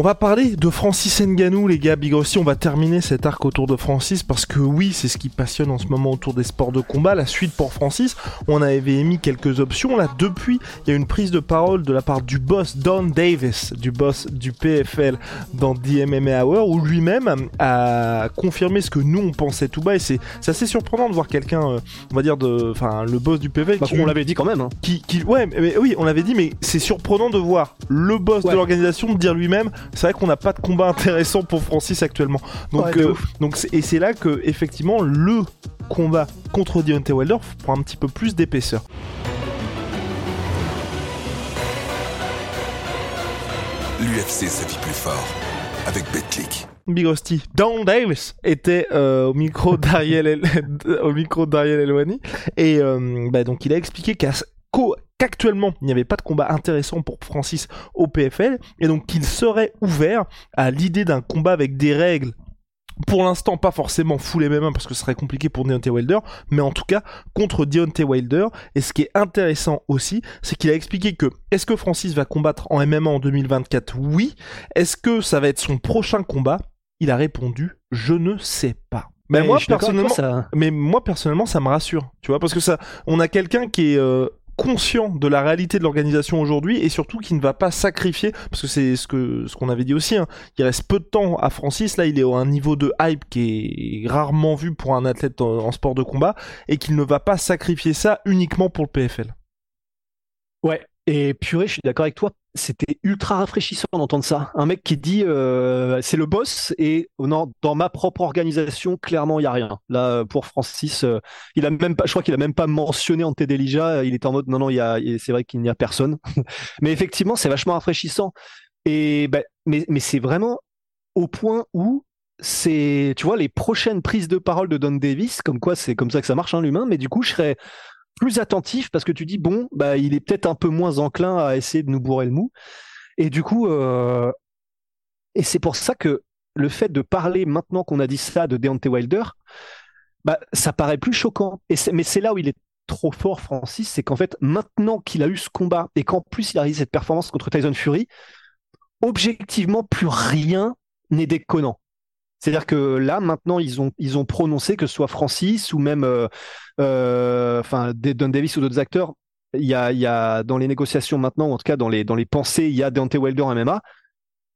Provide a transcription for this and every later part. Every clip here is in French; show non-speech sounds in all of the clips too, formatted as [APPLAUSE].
On va parler de Francis Nganou, les gars. Big Rossi, on va terminer cet arc autour de Francis parce que oui, c'est ce qui passionne en ce moment autour des sports de combat. La suite pour Francis, on avait émis quelques options. Là, depuis, il y a une prise de parole de la part du boss Don Davis, du boss du PFL dans The MMA Hour, où lui-même a confirmé ce que nous on pensait tout bas. Et c'est assez surprenant de voir quelqu'un, euh, on va dire, de, enfin, le boss du PFL. Parce qu'on l'avait dit quand même. Hein. Qui, qui, ouais, mais, oui, on l'avait dit, mais c'est surprenant de voir le boss de l'organisation dire lui-même c'est vrai qu'on n'a pas de combat intéressant pour Francis actuellement. Donc, euh, donc et c'est là que effectivement le combat contre Deontay Wilder prend un petit peu plus d'épaisseur. L'UFC sa vie plus fort avec BetClick. Big Rusty, Don Davis était euh, au micro d'Ariel [LAUGHS] au micro d'Ariel Elwani et euh, bah, donc il a expliqué qu'à qu'actuellement il n'y avait pas de combat intéressant pour Francis au PFL et donc qu'il serait ouvert à l'idée d'un combat avec des règles pour l'instant pas forcément full MMA parce que ce serait compliqué pour Deontay Wilder, mais en tout cas contre Deontay Wilder. Et ce qui est intéressant aussi, c'est qu'il a expliqué que est-ce que Francis va combattre en MMA en 2024 Oui. Est-ce que ça va être son prochain combat? Il a répondu je ne sais pas. Mais, moi personnellement, ça... mais moi personnellement, ça me rassure, tu vois, parce que ça, on a quelqu'un qui est euh, conscient de la réalité de l'organisation aujourd'hui et surtout qui ne va pas sacrifier parce que c'est ce que ce qu'on avait dit aussi hein, il reste peu de temps à Francis. Là il est à un niveau de hype qui est rarement vu pour un athlète en sport de combat et qu'il ne va pas sacrifier ça uniquement pour le PFL. Ouais, et purée, je suis d'accord avec toi, c'était ultra rafraîchissant d'entendre ça. Un mec qui dit euh, c'est le boss et oh non, dans ma propre organisation, clairement, il y a rien. Là, pour Francis, euh, il a même pas, je crois qu'il a même pas mentionné en. Il était en mode non, non, y a, c'est vrai qu'il n'y a personne. [LAUGHS] mais effectivement, c'est vachement rafraîchissant. Et ben, mais, mais c'est vraiment au point où c'est, tu vois, les prochaines prises de parole de Don Davis, comme quoi c'est comme ça que ça marche, hein, l'humain. Mais du coup, je serais plus attentif parce que tu dis bon bah il est peut-être un peu moins enclin à essayer de nous bourrer le mou. Et du coup euh, et c'est pour ça que le fait de parler maintenant qu'on a dit ça de Deontay Wilder bah ça paraît plus choquant. Et mais c'est là où il est trop fort Francis c'est qu'en fait maintenant qu'il a eu ce combat et qu'en plus il a réalisé cette performance contre Tyson Fury objectivement plus rien n'est déconnant c'est-à-dire que là, maintenant, ils ont, ils ont prononcé que ce soit Francis ou même euh, euh, enfin, Don Davis ou d'autres acteurs, il y a, il y a dans les négociations maintenant, ou en tout cas dans les, dans les pensées, il y a Deontay Wilder MMA.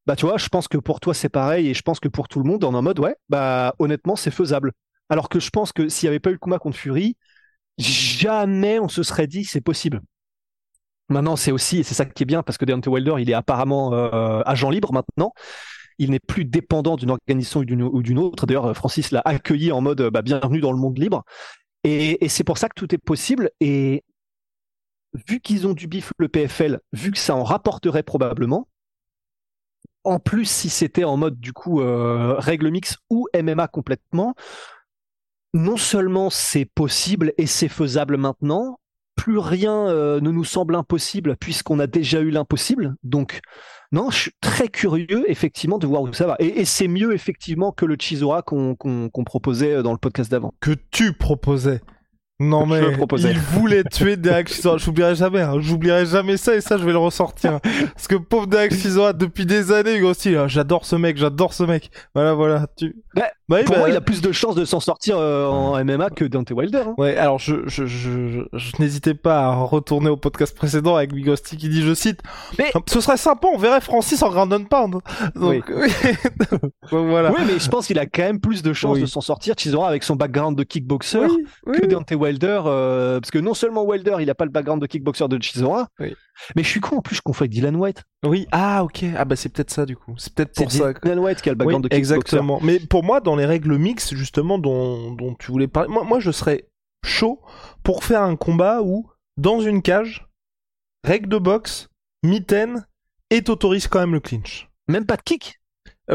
Bah, tu vois, je pense que pour toi, c'est pareil, et je pense que pour tout le monde, on en mode, ouais, bah, honnêtement, c'est faisable. Alors que je pense que s'il n'y avait pas eu le combat contre Fury, jamais on se serait dit c'est possible. Maintenant, c'est aussi, et c'est ça qui est bien, parce que Deontay Wilder, il est apparemment euh, agent libre maintenant il n'est plus dépendant d'une organisation ou d'une autre. D'ailleurs, Francis l'a accueilli en mode bah, bienvenue dans le monde libre. Et, c'est pour ça que tout est possible. Et vu qu'ils ont du bif le PFL, vu que ça en rapporterait probablement, en plus si c'était en mode du coup euh, règle mix ou MMA complètement, non seulement c'est possible et c'est faisable maintenant, plus rien euh, ne nous semble impossible puisqu'on a déjà eu l'impossible. Donc non, je suis très curieux effectivement de voir où ça va. Et, c'est mieux effectivement que le Chisora qu'on proposait dans le podcast d'avant. Que tu proposais non mais il voulait tuer Derek Chisora. J'oublierai jamais, hein. j'oublierai jamais ça et ça je vais le ressortir. Parce que pauvre Derek Chisora depuis des années aussi, j'adore ce mec, j'adore ce mec. Voilà voilà. Tu... Bah, bah pour moi, bah, il a plus de chances de s'en sortir euh, en MMA que Dante Wilder. Hein. Ouais, alors je, je, je, je n'hésitais pas à retourner au podcast précédent avec Bigosti qui dit, je cite, mais... ce serait sympa, on verrait Francis en ground and pound. Donc, oui. [LAUGHS] voilà. Oui, mais je pense qu'il a quand même plus de chances de s'en sortir, Chisora, avec son background de kickboxer que Dante Wilder, euh, parce que non seulement Wilder, il a pas le background de kickboxer de Chisora, mais je suis con en plus, je confonds avec Dylan White. Oui, ah ok, ah bah c'est peut-être ça du coup. C'est peut-être pour ça. Dylan White qui a le background de kickboxer. Exactement. Mais pour moi, dans les règles mixtes justement dont, dont tu voulais parler, moi, moi je serais chaud pour faire un combat où dans une cage, règle de boxe, mitaine et t'autorises quand même le clinch. Même pas de kick?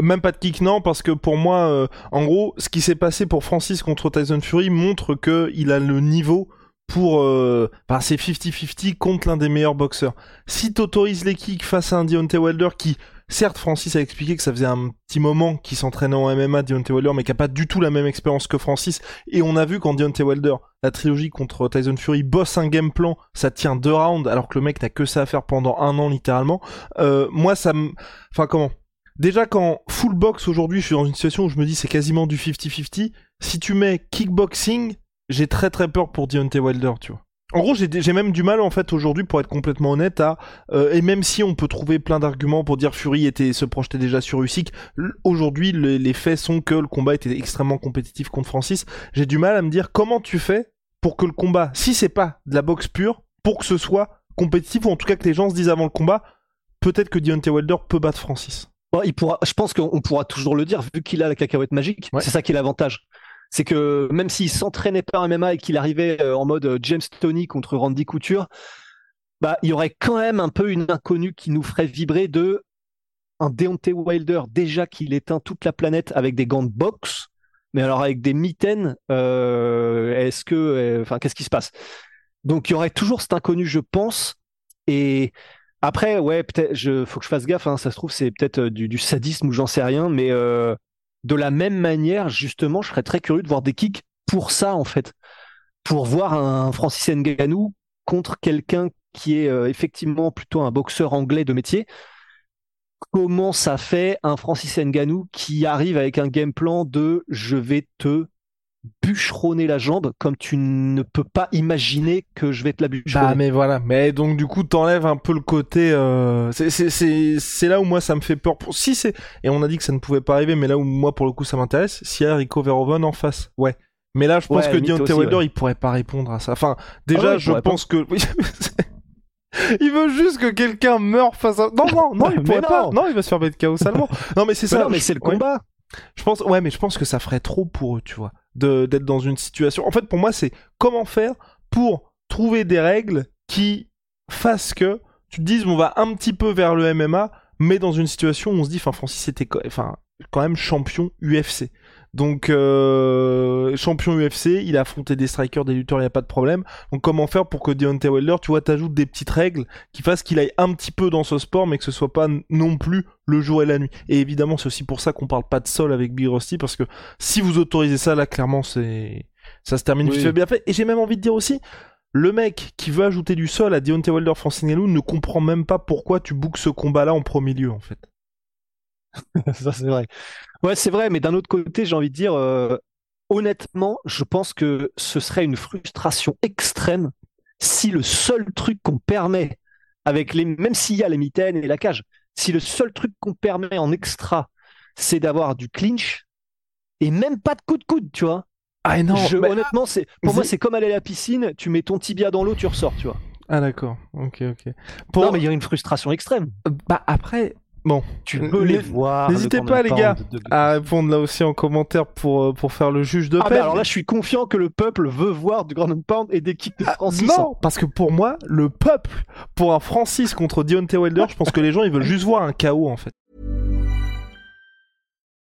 Même pas de kick, non, parce que pour moi, euh, en gros, ce qui s'est passé pour Francis contre Tyson Fury montre que il a le niveau pour... Euh, c'est 50-50 contre l'un des meilleurs boxeurs. Si t'autorises les kicks face à un Deontay Wilder qui... Certes, Francis a expliqué que ça faisait un petit moment qu'il s'entraînait en MMA, Deontay Wilder, mais qui a pas du tout la même expérience que Francis. Et on a vu quand Deontay Wilder, la trilogie contre Tyson Fury, bosse un game plan, ça tient deux rounds, alors que le mec n'a que ça à faire pendant un an littéralement. Euh, moi, ça me... Enfin, comment Déjà, quand full box aujourd'hui, je suis dans une situation où je me dis c'est quasiment du 50-50. Si tu mets kickboxing, j'ai très très peur pour Deontay Wilder, tu vois. En gros, j'ai même du mal en fait aujourd'hui, pour être complètement honnête, à euh, et même si on peut trouver plein d'arguments pour dire Fury était se projetait déjà sur Usyk, aujourd'hui le- les faits sont que le combat était extrêmement compétitif contre Francis. J'ai du mal à me dire comment tu fais pour que le combat, si c'est pas de la boxe pure, pour que ce soit compétitif ou en tout cas que les gens se disent avant le combat, peut-être que Deontay Wilder peut battre Francis. Bon, il pourra, je pense qu'on pourra toujours le dire, vu qu'il a la cacahuète magique. Ouais. C'est ça qui est l'avantage. C'est que même s'il s'entraînait pas en MMA et qu'il arrivait euh, en mode euh, James Tony contre Randy Couture, bah, il y aurait quand même un peu une inconnue qui nous ferait vibrer de un Deontay Wilder, déjà qu'il éteint toute la planète avec des gants de boxe, mais alors avec des mitaines, euh, est-ce que, euh, enfin, qu'est-ce qui se passe? Donc, il y aurait toujours cet inconnu, je pense. Et après, ouais, peut-être, je, faut que je fasse gaffe. hein, ça se trouve, c'est peut-être euh, du, du sadisme ou j'en sais rien. Mais euh, de la même manière, justement, je serais très curieux de voir des kicks pour ça, en fait, pour voir un Francis Ngannou contre quelqu'un qui est euh, effectivement plutôt un boxeur anglais de métier. Comment ça fait un Francis Ngannou qui arrive avec un game plan de je vais te bûcheronner la jambe comme tu ne peux pas imaginer que je vais te la bûcheronner. Bah mais voilà, mais donc du coup t'enlèves un peu le côté. Euh... c'est- là où moi ça me fait peur. Pour... Si c'est et on a dit que ça ne pouvait pas arriver, mais là où moi pour le coup ça m'intéresse, s'il y a Rico Verhoeven en face, ouais. Mais là je pense Ouais, que aussi, Wilder ouais. il pourrait pas répondre à ça. Enfin déjà Ah ouais, il je pas. pense que [LAUGHS] il veut juste que quelqu'un meure face à. Non non non [LAUGHS] il pourrait pas. non. Il va se faire mettre KO salement. [LAUGHS] Non mais c'est ça. non, mais je- c'est le combat. Je pense, ouais, mais je pense que ça ferait trop pour eux, tu vois, d'être dans une situation. En fait, pour moi, c'est comment faire pour trouver des règles qui fassent que tu te dises, on va un petit peu vers le MMA, mais dans une situation où on se dit, enfin, Francis était, quand même champion UFC. Donc, euh, champion UFC, il a affronté des strikers, des lutteurs, il n'y a pas de problème. Donc, comment faire pour que Deontay Wilder, tu vois, t'ajoutes des petites règles qui fassent qu'il aille un petit peu dans ce sport, mais que ce soit pas non plus le jour et la nuit. Et évidemment, c'est aussi pour ça qu'on parle pas de sol avec Big Rusty, parce que si vous autorisez ça, là, clairement, c'est, ça se termine Oui. vite fait bien fait. Et j'ai même envie de dire aussi, le mec qui veut ajouter du sol à Deontay Wilder Francis Ngannou ne comprend même pas pourquoi tu bookes ce combat-là en premier lieu, en fait. [LAUGHS] Ça, c'est vrai. Ouais, c'est vrai, mais d'un autre côté, j'ai envie de dire, euh, honnêtement, je pense que ce serait une frustration extrême si le seul truc qu'on permet, avec les, même s'il y a les mitaines et la cage, si le seul truc qu'on permet en extra, c'est d'avoir du clinch et même pas de coup de coude, tu vois. Ah non, Je- mais- honnêtement, c'est pour moi, c'est- c'est comme aller à la piscine, tu mets ton tibia dans l'eau, tu ressors, tu vois. Ah d'accord, ok, ok. Pour... Non, mais il y a une frustration extrême. Bah après, bon, Tu peux les voir. n'hésitez pas, les gars, de- à répondre là aussi en commentaire pour, euh, pour faire le juge de Ah, paix. bah alors là, je suis confiant que le peuple veut voir du Grand Pound et des kicks de Francis. Non, parce que pour moi, le peuple, pour un Francis contre Deontay Wilder, je pense que les gens ils veulent juste voir un chaos en fait.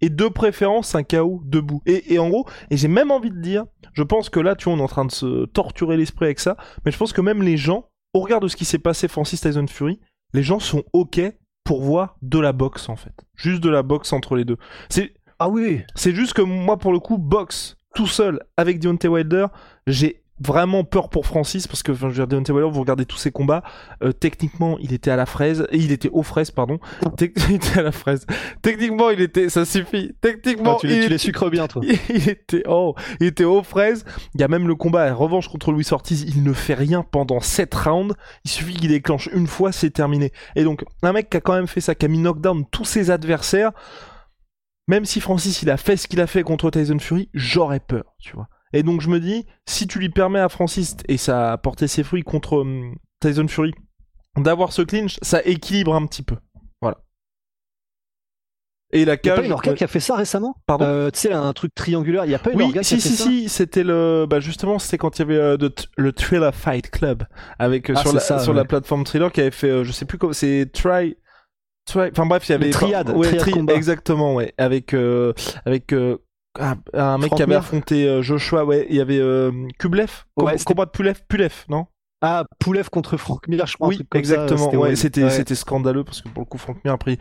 Et de préférence un chaos debout. Et, et en gros, et j'ai même envie de dire, je pense que là, tu vois, on est en train de se torturer l'esprit avec ça, mais je pense que même les gens, au regard de ce qui s'est passé Francis Tyson Fury, les gens sont ok pour voir de la boxe en fait. Juste de la boxe entre les deux. C'est Ah oui. C'est juste que moi, pour le coup, boxe tout seul avec Deontay Wilder, j'ai vraiment peur pour Francis parce que enfin, je veux dire, Deontay Wilder, vous regardez tous ses combats, euh, techniquement il était à la fraise, et il était aux fraises pardon. Tec- [LAUGHS] il était à la fraise. Techniquement il était, ça suffit. Techniquement tu, il, tu était- les sucres bien, toi. [LAUGHS] il était oh, il était aux fraises. Il y a même le combat à revanche contre Luis Ortiz, il ne fait rien pendant 7 rounds. Il suffit qu'il déclenche une fois, c'est terminé. Et donc un mec qui a quand même fait ça, qui a mis knockdown tous ses adversaires. Même si Francis il a fait ce qu'il a fait contre Tyson Fury, j'aurais peur, tu vois. Et donc je me dis, si tu lui permets à Francis, et ça a porté ses fruits contre hum, Tyson Fury, d'avoir ce clinch, ça équilibre un petit peu. Voilà. Et la Il y a cage. pas une qui a fait ça récemment? Pardon? Euh, Tu sais, un truc triangulaire. Il y a pas une Oui, orga qui si, a fait si, ça? si, c'était le, bah justement, c'était quand il y avait euh, de- le Thriller Fight Club avec euh, Ah, sur la ça, sur ouais. la plateforme Thriller qui avait fait, euh, je sais plus comment, c'est Try, Try, enfin bref, il y avait Le Triad, ouais, Triad Tri- Combat. exactement, ouais, avec avec ah, un mec qui avait affronté euh, Joshua, ouais, il y avait euh, Kublev, Ouais, combat de Pulev, Pulev, non Ah, Poulev contre Frank Mir, je crois. un Oui, truc comme ça, exactement. c'était ouais, scandaleux parce que pour le coup, Frank Mir a pris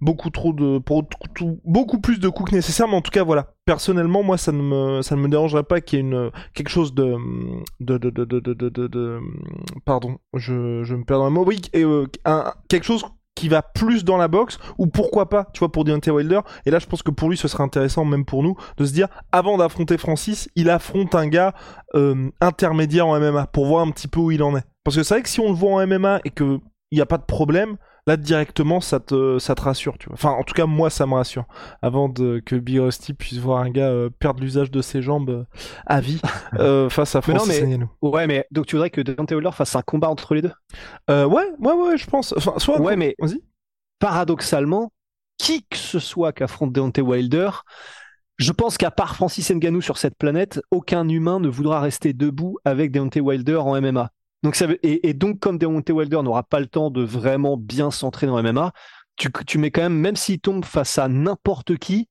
beaucoup trop de pour tout- beaucoup plus de coups que nécessaire. Mais en tout cas, voilà. Personnellement, moi, ça ne me ça ne me dérangerait pas qu'il y ait une quelque chose de de de de de de, de, de- de- pardon, je je me perds dans le mot. Oui, et, euh, un, quelque chose qui va plus dans la boxe ou pourquoi pas tu vois pour Deontay Wilder. Et là je pense que pour lui ce serait intéressant même pour nous de se dire avant d'affronter Francis il affronte un gars euh, intermédiaire en MMA pour voir un petit peu où il en est. Parce que c'est vrai que si on le voit en MMA et que il n'y a pas de problème là directement ça te ça te rassure tu vois. Enfin en tout cas moi ça me rassure. Avant de que Big Rusty puisse voir un gars euh, perdre l'usage de ses jambes euh, à vie [LAUGHS] euh, face à Mais non, Francis mais- Ngannou. Ouais, mais donc tu voudrais que Deontay Wilder fasse un combat entre les deux? Euh, ouais ouais ouais je pense. Enfin soit Ouais, mais vas-y. paradoxalement, qui que ce soit qu'affronte Deontay Wilder, je pense qu'à part Francis Ngannou sur cette planète, aucun humain ne voudra rester debout avec Deontay Wilder en MMA. Donc ça et donc comme Deontay Wilder n'aura pas le temps de vraiment bien s'entraîner en MMA, tu, tu mets quand même, même s'il tombe face à n'importe qui,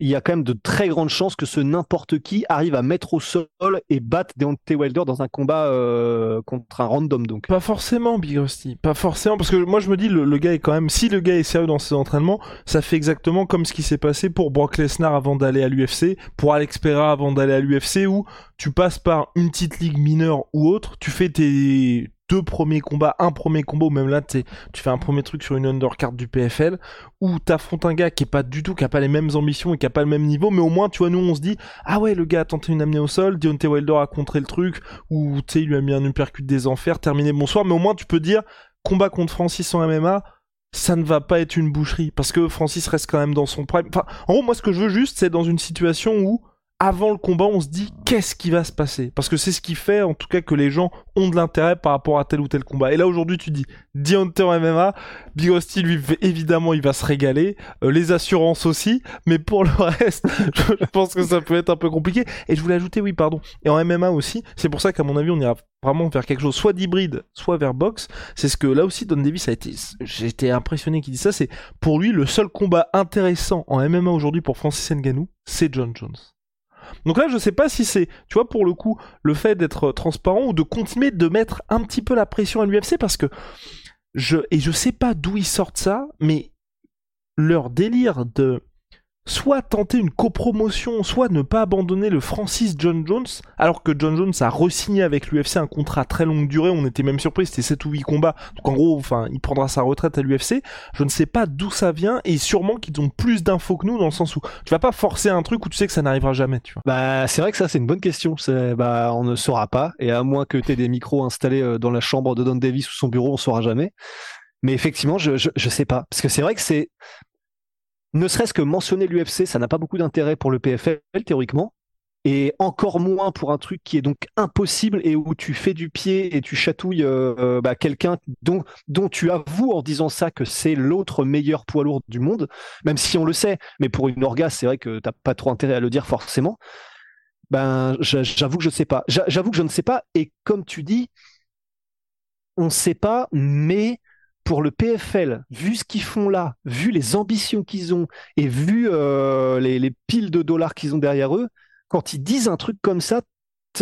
il y a quand même de très grandes chances que ce n'importe qui arrive à mettre au sol et battre Deontay Wilder dans un combat euh, contre un random. Donc Pas forcément, Big Rusty. Pas forcément, parce que moi je me dis, le, le gars est quand même, si le gars est sérieux dans ses entraînements, ça fait exactement comme ce qui s'est passé pour Brock Lesnar avant d'aller à l'UFC, pour Alex Pereira avant d'aller à l'UFC, où tu passes par une petite ligue mineure ou autre, tu fais tes deux premiers combats, un premier combat, même là, tu fais un premier truc sur une undercard du PFL, où t'affrontes un gars qui est pas du tout, qui a pas les mêmes ambitions et qui a pas le même niveau, mais au moins, tu vois, nous, on se dit, ah ouais, le gars a tenté une amenée au sol, Deontay Wilder a contré le truc, ou tu sais, il lui a mis un uppercut des enfers, terminé bonsoir, mais au moins tu peux dire combat contre Francis en MMA, ça ne va pas être une boucherie parce que Francis reste quand même dans son prime. Enfin, en gros, moi ce que je veux juste, c'est dans une situation où avant le combat, on se dit qu'est-ce qui va se passer? Parce que c'est ce qui fait en tout cas que les gens ont de l'intérêt par rapport à tel ou tel combat. Et là aujourd'hui, tu dis Deontay en MMA, Big Rusty lui évidemment il va se régaler, euh, les assurances aussi, mais pour le reste, [LAUGHS] je pense que ça peut être un peu compliqué. Et je voulais ajouter, oui, pardon, et en MMA aussi, c'est pour ça qu'à mon avis, on ira vraiment vers quelque chose soit d'hybride, soit vers boxe. C'est ce que là aussi Don Davis a été, été impressionné qu'il dit ça. C'est pour lui le seul combat intéressant en MMA aujourd'hui pour Francis Ngannou, c'est John Jones. Donc là, je sais pas si c'est, tu vois, pour le coup, le fait d'être transparent ou de continuer de mettre un petit peu la pression à l'UFC parce que et je sais pas d'où ils sortent ça, mais leur délire de soit tenter une copromotion, soit ne pas abandonner le Francis John Jones, alors que John Jones a re-signé avec l'UFC un contrat très longue durée, on était même surpris, c'était 7 ou 8 combats, donc en gros, enfin, il prendra sa retraite à l'UFC, je ne sais pas d'où ça vient, et sûrement qu'ils ont plus d'infos que nous, dans le sens où tu vas pas forcer un truc où tu sais que ça n'arrivera jamais, tu vois. Bah, c'est vrai que ça, c'est une bonne question. Bah, on ne saura pas. Et à moins que tu aies des micros installés euh, dans la chambre de Don Davis ou son bureau, on saura jamais. Mais effectivement, je, je, je sais pas. Parce que c'est vrai que c'est. Ne serait-ce que mentionner l'UFC, ça n'a pas beaucoup d'intérêt pour le PFL, théoriquement. Et encore moins pour un truc qui est donc impossible et où tu fais du pied et tu chatouilles euh, bah, quelqu'un dont, dont tu avoues en disant ça que c'est l'autre meilleur poids lourd du monde, même si on le sait. Mais pour une orga, c'est vrai que t'as pas trop intérêt à le dire forcément. Ben, j'a- j'avoue que je ne sais pas. J'a- J'avoue que je ne sais pas. Et comme tu dis, on ne sait pas, mais pour le PFL, vu ce qu'ils font là, vu les ambitions qu'ils ont et vu euh, les, les piles de dollars qu'ils ont derrière eux, quand ils disent un truc comme ça,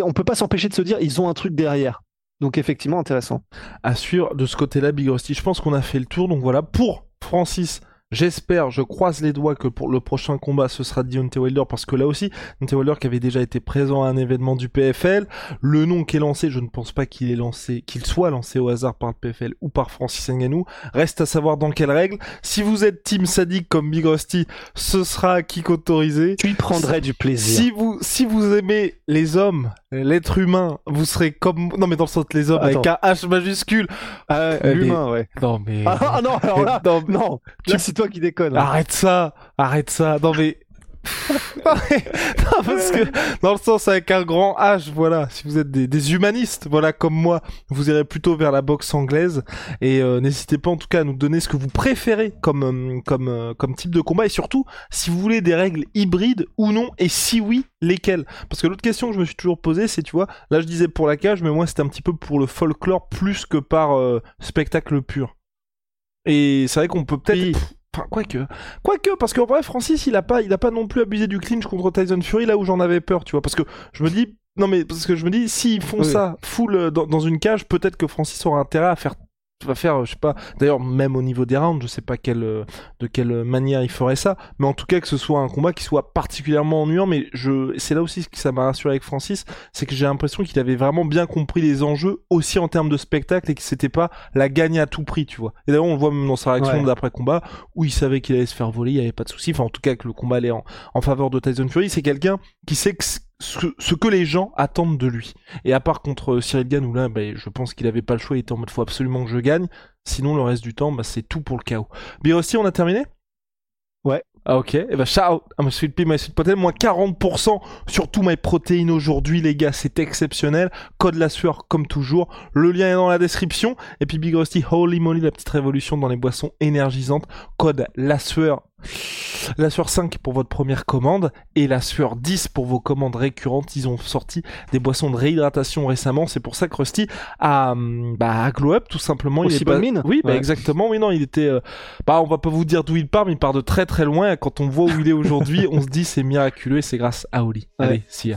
on peut pas s'empêcher de se dire ils ont un truc derrière. Donc effectivement intéressant. à suivre de ce côté-là, Big. Je pense qu'on a fait le tour. Donc voilà, pour Francis J'espère, je croise les doigts que pour le prochain combat ce sera Deontay Wilder parce que là aussi, Deontay Wilder qui avait déjà été présent à un événement du PFL, le nom qui est lancé, je ne pense pas qu'il est lancé, qu'il soit lancé au hasard par le PFL ou par Francis Ngannou. Reste à savoir dans quelles règles. Si vous êtes team sadique comme Big Rusty, ce sera kick autorisé. Tu y prendrais du plaisir. Si vous, si vous aimez les hommes, l'être humain, vous serez comme, non mais dans le sens les hommes avec un H majuscule. Ah, l'humain, ouais. Non mais. Ah non, alors là, non, non. Là, toi qui déconnes. Arrête ça, arrête ça. [LAUGHS] Non mais. non, parce que dans le sens avec un grand H, voilà, si vous êtes des, des humanistes, voilà, comme moi, vous irez plutôt vers la boxe anglaise et euh, n'hésitez pas en tout cas à nous donner ce que vous préférez comme euh, comme euh, comme type de combat et surtout si vous voulez des règles hybrides ou non et si oui, lesquelles? Parce que l'autre question que je me suis toujours posée, c'est tu vois, là je disais pour la cage, mais moi c'était un petit peu pour le folklore plus que par euh, spectacle pur. Et c'est vrai qu'on peut peut-être Oui. Enfin, quoique. Quoique, parce qu'en vrai, Francis, il a pas, il a pas non plus abusé du clinch contre Tyson Fury là où j'en avais peur, tu vois. Parce que je me dis, non mais, parce que je me dis, s'ils font Oui. ça full euh, dans, dans une cage, peut-être que Francis aura intérêt à faire, va faire, je sais pas, d'ailleurs, même au niveau des rounds, je sais pas quelle, de quelle manière il ferait ça, mais en tout cas que ce soit un combat qui soit particulièrement ennuyant, mais je, c'est là aussi que ça m'a rassuré avec Francis, c'est que j'ai l'impression qu'il avait vraiment bien compris les enjeux, aussi en termes de spectacle, et que c'était pas la gagne à tout prix, tu vois. Et d'ailleurs, on le voit même dans sa réaction Ouais. d'après-combat, où il savait qu'il allait se faire voler, il y avait pas de souci, enfin, en tout cas, que le combat allait en, en faveur de Tyson Fury, c'est quelqu'un qui sait que ce, ce que les gens attendent de lui. Et à part contre Cyril Gann, où là, ben, je pense qu'il avait pas le choix, il était en mode faut absolument que je gagne. Sinon, le reste du temps, bah, c'est tout pour le chaos. Birossi, on a terminé? Ouais. Ah, ok. Et bah, shout à my sweet pea, my sweet potato. Moins 40% sur tout my protéines aujourd'hui, les gars. C'est exceptionnel. Code la sueur, comme toujours. Le lien est dans la description. Et puis, Big Rusty, holy moly, la petite révolution dans les boissons énergisantes. Code la sueur. La sueur 5 pour votre première commande et la sueur 10 pour vos commandes récurrentes. Ils ont sorti des boissons de réhydratation récemment. C'est pour ça que Rusty a, hum, bah, glow up tout simplement. Aussi est bonne pas- mine Oui, bah, Ouais. exactement. Oui, non, il était. euh, Bah, on va pas vous dire d'où il part, mais il part de très très loin. Et quand on voit où il est aujourd'hui, [LAUGHS] on se dit c'est miraculeux et c'est grâce à Oli. Ouais. Allez, see ya.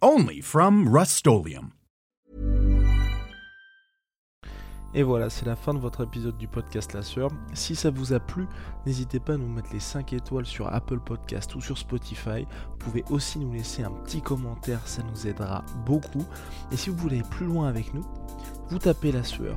Only from Rust Et voilà, c'est la fin de votre épisode du podcast La Sueur. Si ça vous a plu, n'hésitez pas à nous mettre les 5 étoiles sur Apple Podcast ou sur Spotify. Vous pouvez aussi nous laisser un petit commentaire, ça nous aidera beaucoup. Et si vous voulez plus loin avec nous, vous tapez La Sueur